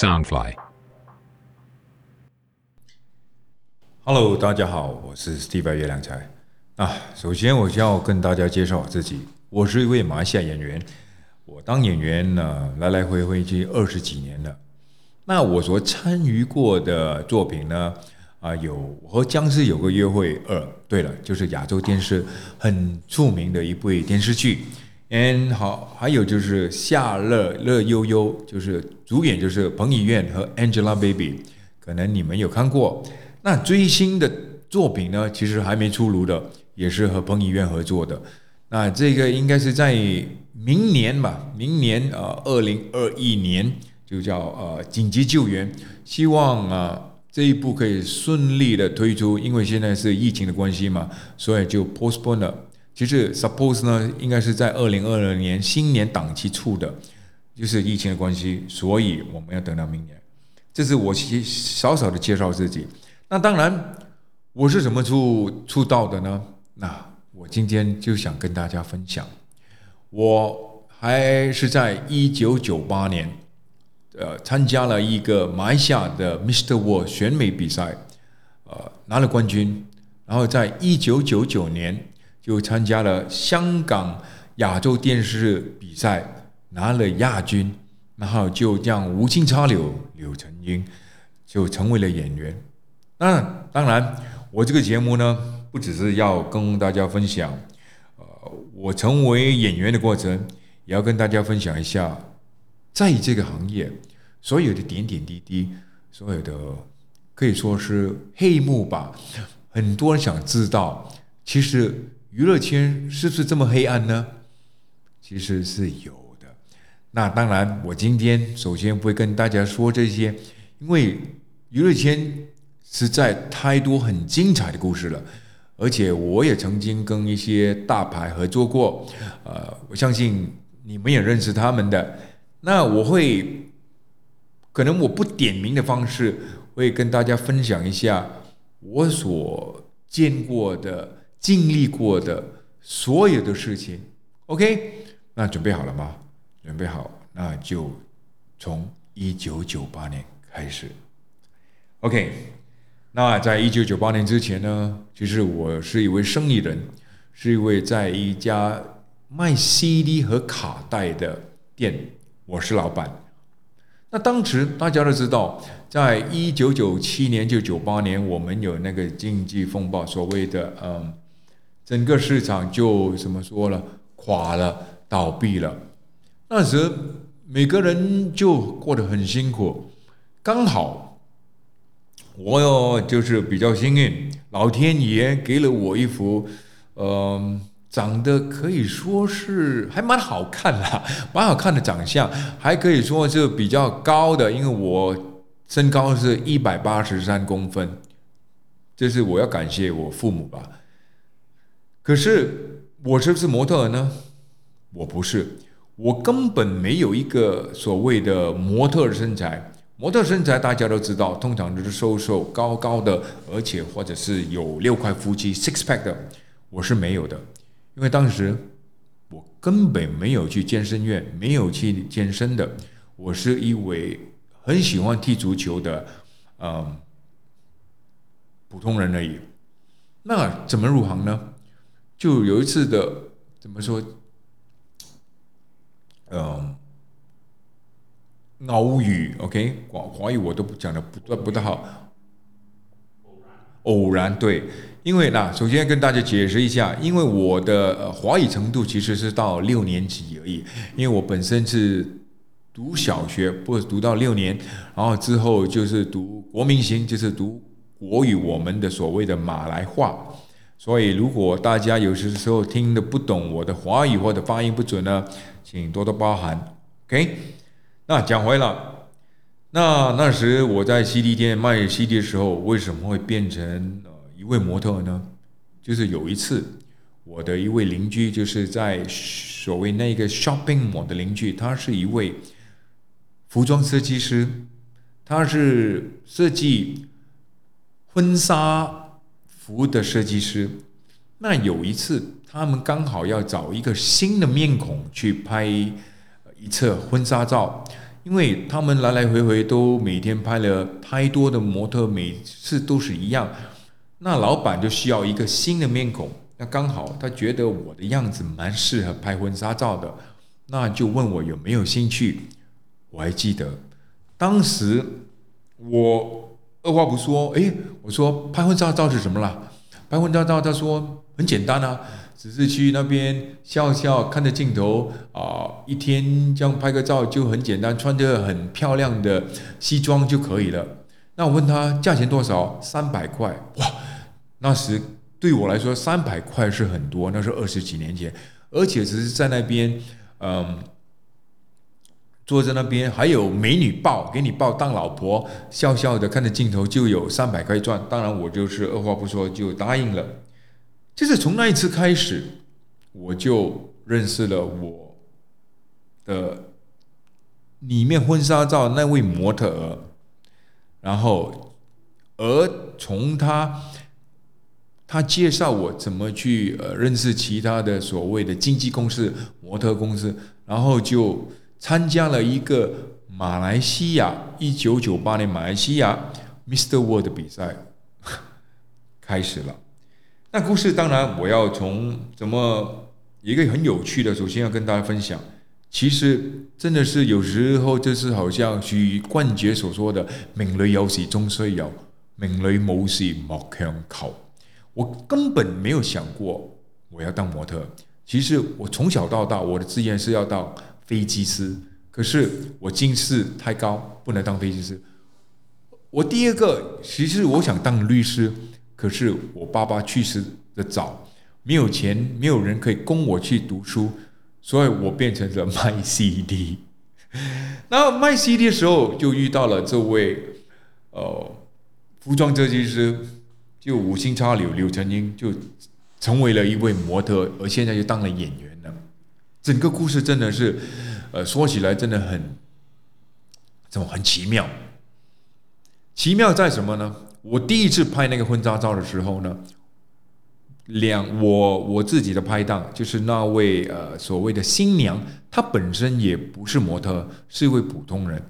Soundfly。Hello，大家好，我是 Steve 月亮才啊。首先，我就要跟大家介绍我自己，我是一位马来西亚演员。我当演员呢，来来回回已经二十几年了。那我所参与过的作品呢，啊，有《和僵尸有个约会二》，对了，就是亚洲电视很著名的一部电视剧。嗯，好，还有就是《夏乐乐悠悠》，就是主演就是彭于晏和 Angelababy，可能你们有看过。那最新的作品呢，其实还没出炉的，也是和彭于晏合作的。那这个应该是在明年吧，明年呃，二零二一年就叫呃紧急救援，希望啊这一部可以顺利的推出，因为现在是疫情的关系嘛，所以就 postpone 了。其实 suppose 呢，应该是在二零二二年新年档期出的，就是疫情的关系，所以我们要等到明年。这是我其小小的介绍自己。那当然，我是怎么出出道的呢？那我今天就想跟大家分享，我还是在一九九八年，呃，参加了一个马来西亚的 Mr. World 选美比赛，呃，拿了冠军。然后在一九九九年就参加了香港亚洲电视比赛，拿了亚军。然后就这样无心插柳柳成荫，就成为了演员。那当然，我这个节目呢。不只是要跟大家分享，呃，我成为演员的过程，也要跟大家分享一下，在这个行业所有的点点滴滴，所有的可以说是黑幕吧。很多人想知道，其实娱乐圈是不是这么黑暗呢？其实是有的。那当然，我今天首先不会跟大家说这些，因为娱乐圈实在太多很精彩的故事了。而且我也曾经跟一些大牌合作过，呃，我相信你们也认识他们的。那我会，可能我不点名的方式，会跟大家分享一下我所见过的、经历过的所有的事情。OK，那准备好了吗？准备好，那就从一九九八年开始。OK。那在一九九八年之前呢，其实我是一位生意人，是一位在一家卖 CD 和卡带的店，我是老板。那当时大家都知道，在一九九七年就九八年，我们有那个经济风暴，所谓的嗯，整个市场就怎么说了，垮了，倒闭了。那时每个人就过得很辛苦，刚好。我，就是比较幸运，老天爷给了我一幅，嗯，长得可以说是还蛮好看的，蛮好看的长相，还可以说是比较高的，因为我身高是一百八十三公分，这是我要感谢我父母吧。可是我是不是模特呢？我不是，我根本没有一个所谓的模特身材。模特身材大家都知道，通常都是瘦瘦高高的，而且或者是有六块腹肌 （six pack） 的。我是没有的，因为当时我根本没有去健身院，没有去健身的。我是一位很喜欢踢足球的，嗯，普通人而已。那怎么入行呢？就有一次的，怎么说？嗯。偶遇，OK，华华语我都不讲的不不太好。偶然，对，因为那首先跟大家解释一下，因为我的华语程度其实是到六年级而已，因为我本身是读小学，不读到六年，然后之后就是读国民型，就是读国语，我们的所谓的马来话。所以如果大家有些时候听的不懂我的华语或者发音不准呢，请多多包涵，OK。那讲回了，那那时我在 CD 店卖 CD 的时候，为什么会变成呃一位模特呢？就是有一次，我的一位邻居，就是在所谓那个 shopping mall 的邻居，他是一位服装设计师，他是设计婚纱服务的设计师。那有一次，他们刚好要找一个新的面孔去拍。一侧婚纱照，因为他们来来回回都每天拍了太多的模特，每次都是一样，那老板就需要一个新的面孔。那刚好他觉得我的样子蛮适合拍婚纱照的，那就问我有没有兴趣。我还记得当时我二话不说，诶，我说拍婚纱照是什么啦？拍婚纱照，他说很简单啊。只是去那边笑笑，看着镜头啊，一天这样拍个照就很简单，穿着很漂亮的西装就可以了。那我问他价钱多少？三百块。哇，那时对我来说三百块是很多，那是二十几年前，而且只是在那边，嗯，坐在那边还有美女抱给你抱当老婆，笑笑的看着镜头就有三百块赚。当然我就是二话不说就答应了。就是从那一次开始，我就认识了我的里面婚纱照那位模特儿，然后而从他他介绍我怎么去呃认识其他的所谓的经纪公司、模特公司，然后就参加了一个马来西亚一九九八年马来西亚 Mister World 的比赛，开始了。那故事当然，我要从怎么一个很有趣的，首先要跟大家分享。其实真的是有时候，就是好像许冠杰所说的“命里有时终须有，命里无时莫强求”。我根本没有想过我要当模特。其实我从小到大，我的志愿是要当飞机师。可是我近视太高，不能当飞机师。我第二个，其实我想当律师。可是我爸爸去世的早，没有钱，没有人可以供我去读书，所以我变成了卖 CD。那卖 CD 的时候，就遇到了这位呃服装设计师，就五星插柳柳成英，就成为了一位模特，而现在就当了演员了。整个故事真的是，呃，说起来真的很，怎么很奇妙？奇妙在什么呢？我第一次拍那个婚纱照的时候呢，两我我自己的拍档就是那位呃所谓的新娘，她本身也不是模特，是一位普通人。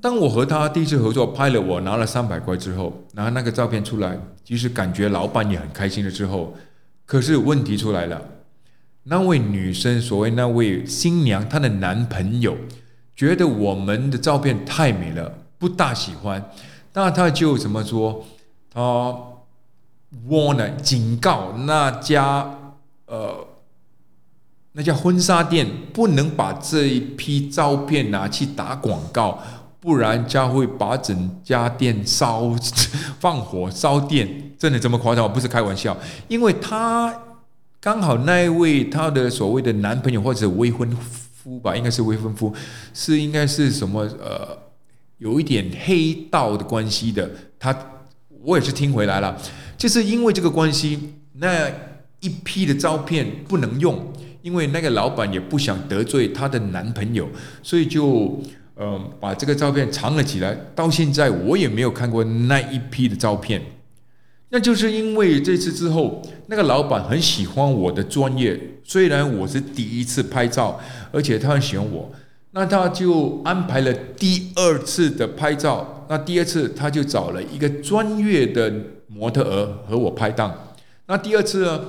当我和她第一次合作拍了，我拿了三百块之后，拿那个照片出来，其实感觉老板也很开心了。之后，可是问题出来了，那位女生，所谓那位新娘，她的男朋友觉得我们的照片太美了，不大喜欢。那他就怎么说？他 warn 警告那家呃那家婚纱店不能把这一批照片拿去打广告，不然将会把整家店烧放火烧店。真的这么夸张？不是开玩笑，因为他刚好那一位她的所谓的男朋友或者未婚夫吧，应该是未婚夫，是应该是什么呃？有一点黑道的关系的，他我也是听回来了，就是因为这个关系，那一批的照片不能用，因为那个老板也不想得罪她的男朋友，所以就嗯把这个照片藏了起来。到现在我也没有看过那一批的照片，那就是因为这次之后，那个老板很喜欢我的专业，虽然我是第一次拍照，而且他很喜欢我。那他就安排了第二次的拍照。那第二次他就找了一个专业的模特儿和我拍档。那第二次呢，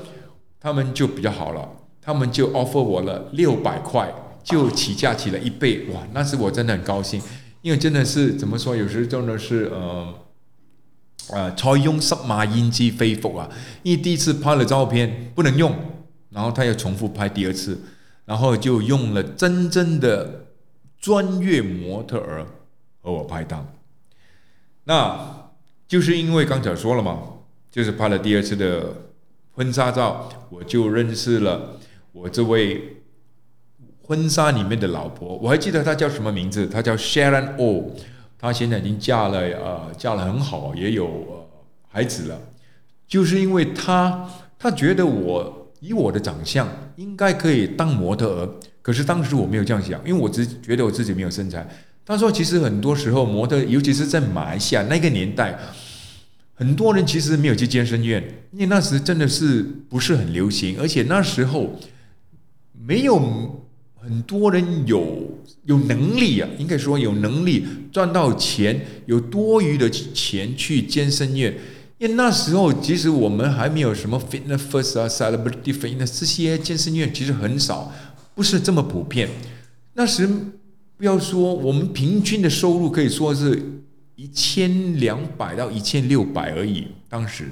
他们就比较好了，他们就 offer 我了六百块，就起价起了一倍。哇，那是我真的很高兴，因为真的是怎么说，有时真的是呃呃，采用十马音机恢复啊。因为第一次拍了照片不能用，然后他又重复拍第二次，然后就用了真正的。专业模特儿和我拍档，那就是因为刚才说了嘛，就是拍了第二次的婚纱照，我就认识了我这位婚纱里面的老婆。我还记得她叫什么名字，她叫 Sharon O。她现在已经嫁了，呃，嫁了很好，也有孩子了。就是因为她，她觉得我以我的长相应该可以当模特儿。可是当时我没有这样想，因为我只觉得我自己没有身材。他说：“其实很多时候，模特，尤其是在马来西亚那个年代，很多人其实没有去健身院，因为那时真的是不是很流行，而且那时候没有很多人有有能力啊，应该说有能力赚到钱，有多余的钱去健身院。因为那时候其实我们还没有什么 fitness first 啊，celebrity fitness 这些健身院其实很少，不是这么普遍。那时不要说我们平均的收入可以说是一千两百到一千六百而已，当时。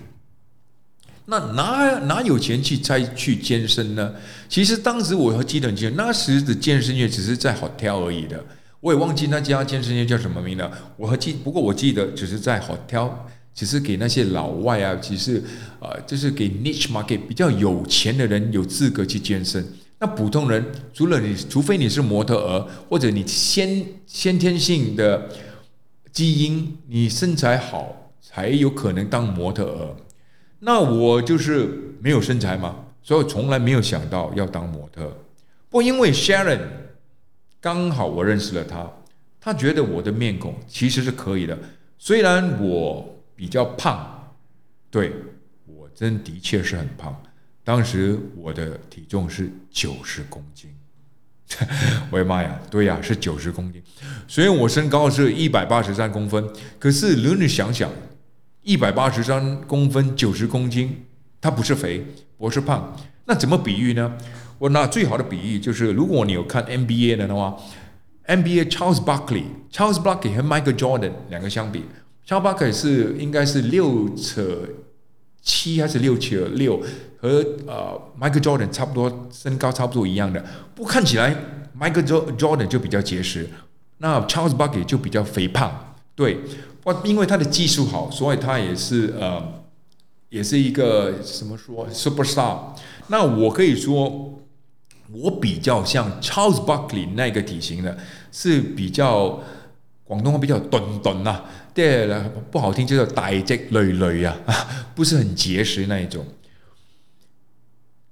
那哪哪有钱去再去健身呢？其实当时我和基很清那时的健身院只是在 hotel 而已的，我也忘记那家健身院叫什么名了。我和记，不过我记得只是在 hotel，只是给那些老外啊，只是呃，就是给 niche market 比较有钱的人有资格去健身。那普通人除了你，除非你是模特儿，或者你先先天性的基因，你身材好才有可能当模特儿。那我就是没有身材嘛，所以从来没有想到要当模特。不过因为 Sharon 刚好我认识了他，他觉得我的面孔其实是可以的。虽然我比较胖，对我真的确是很胖。当时我的体重是九十公斤，我的妈呀，对呀，是九十公斤。虽然我身高是一百八十三公分，可是如果你想想。一百八十三公分，九十公斤，他不是肥，不是胖，那怎么比喻呢？我拿最好的比喻就是，如果你有看 NBA 的话，NBA Charles Barkley，Charles Barkley 和 Michael Jordan 两个相比，Charles Barkley 是应该是六尺七还是六尺六，和呃 Michael Jordan 差不多，身高差不多一样的，不看起来 Michael Jordan 就比较结实，那 Charles Barkley 就比较肥胖，对。我，因为他的技术好，所以他也是呃，也是一个什么说 super star。那我可以说，我比较像 Charles Barkley 那个体型的，是比较广东话比较墩墩呐，对了，不好听就叫大只累累啊，不是很结实那一种。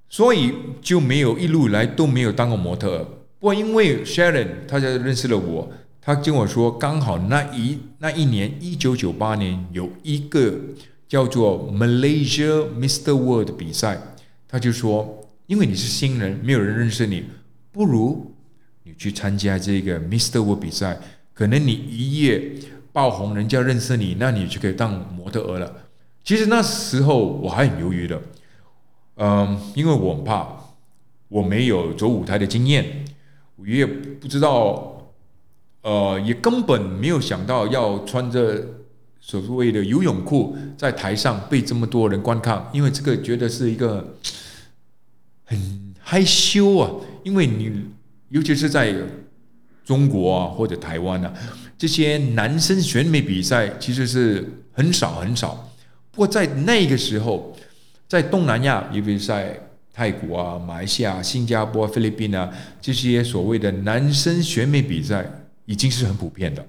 所以就没有一路来都没有当过模特。不过因为 Sharon 他就认识了我。他跟我说，刚好那一那一年，一九九八年有一个叫做 Malaysia Mister World 比赛，他就说，因为你是新人，没有人认识你，不如你去参加这个 Mister World 比赛，可能你一夜爆红，人家认识你，那你就可以当模特儿了。其实那时候我还很犹豫的，嗯，因为我很怕，我没有走舞台的经验，我也不知道。呃，也根本没有想到要穿着所谓的游泳裤在台上被这么多人观看，因为这个觉得是一个很害羞啊。因为你尤其是在中国啊或者台湾啊，这些男生选美比赛其实是很少很少。不过在那个时候，在东南亚，尤其是在泰国啊、马来西亚、新加坡、菲律宾啊这些所谓的男生选美比赛。已经是很普遍的。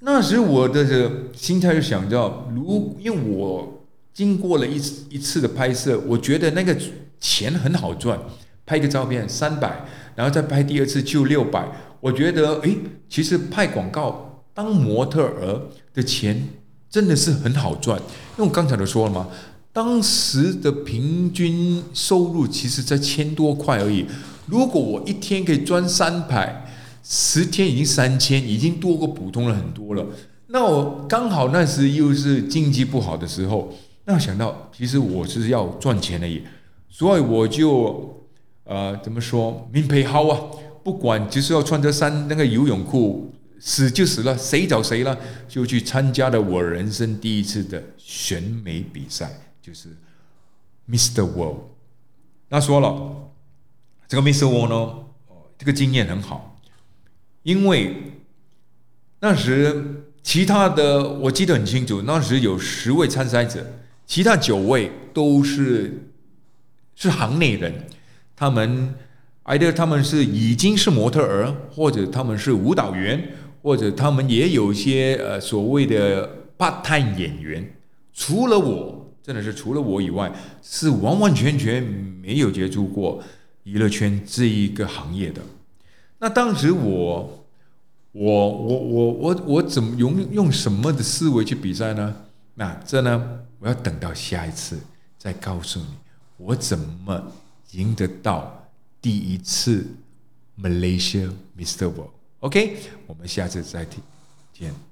那时我的这心态就想着，如因为我经过了一次一次的拍摄，我觉得那个钱很好赚，拍个照片三百，然后再拍第二次就六百。我觉得，诶，其实拍广告当模特儿的钱真的是很好赚。因为我刚才都说了嘛，当时的平均收入其实在千多块而已。如果我一天可以赚三百，十天已经三千，已经多过普通人很多了。那我刚好那时又是经济不好的时候，那想到其实我是要赚钱而已，所以我就呃怎么说，命配好啊，不管就是要穿着三那个游泳裤，死就死了，谁找谁了，就去参加了我人生第一次的选美比赛，就是 Mister World。那说了。这个 Mr. Wong 呢，这个经验很好，因为那时其他的我记得很清楚，那时有十位参赛者，其他九位都是是行内人，他们，either 他们是已经是模特儿，或者他们是舞蹈员，或者他们也有一些呃所谓的 part time 演员，除了我，真的是除了我以外，是完完全全没有接触过。娱乐圈这一个行业的，那当时我，我我我我我怎么用用什么的思维去比赛呢？那这呢，我要等到下一次再告诉你，我怎么赢得到第一次 Malaysia Mr. World。OK，我们下次再见。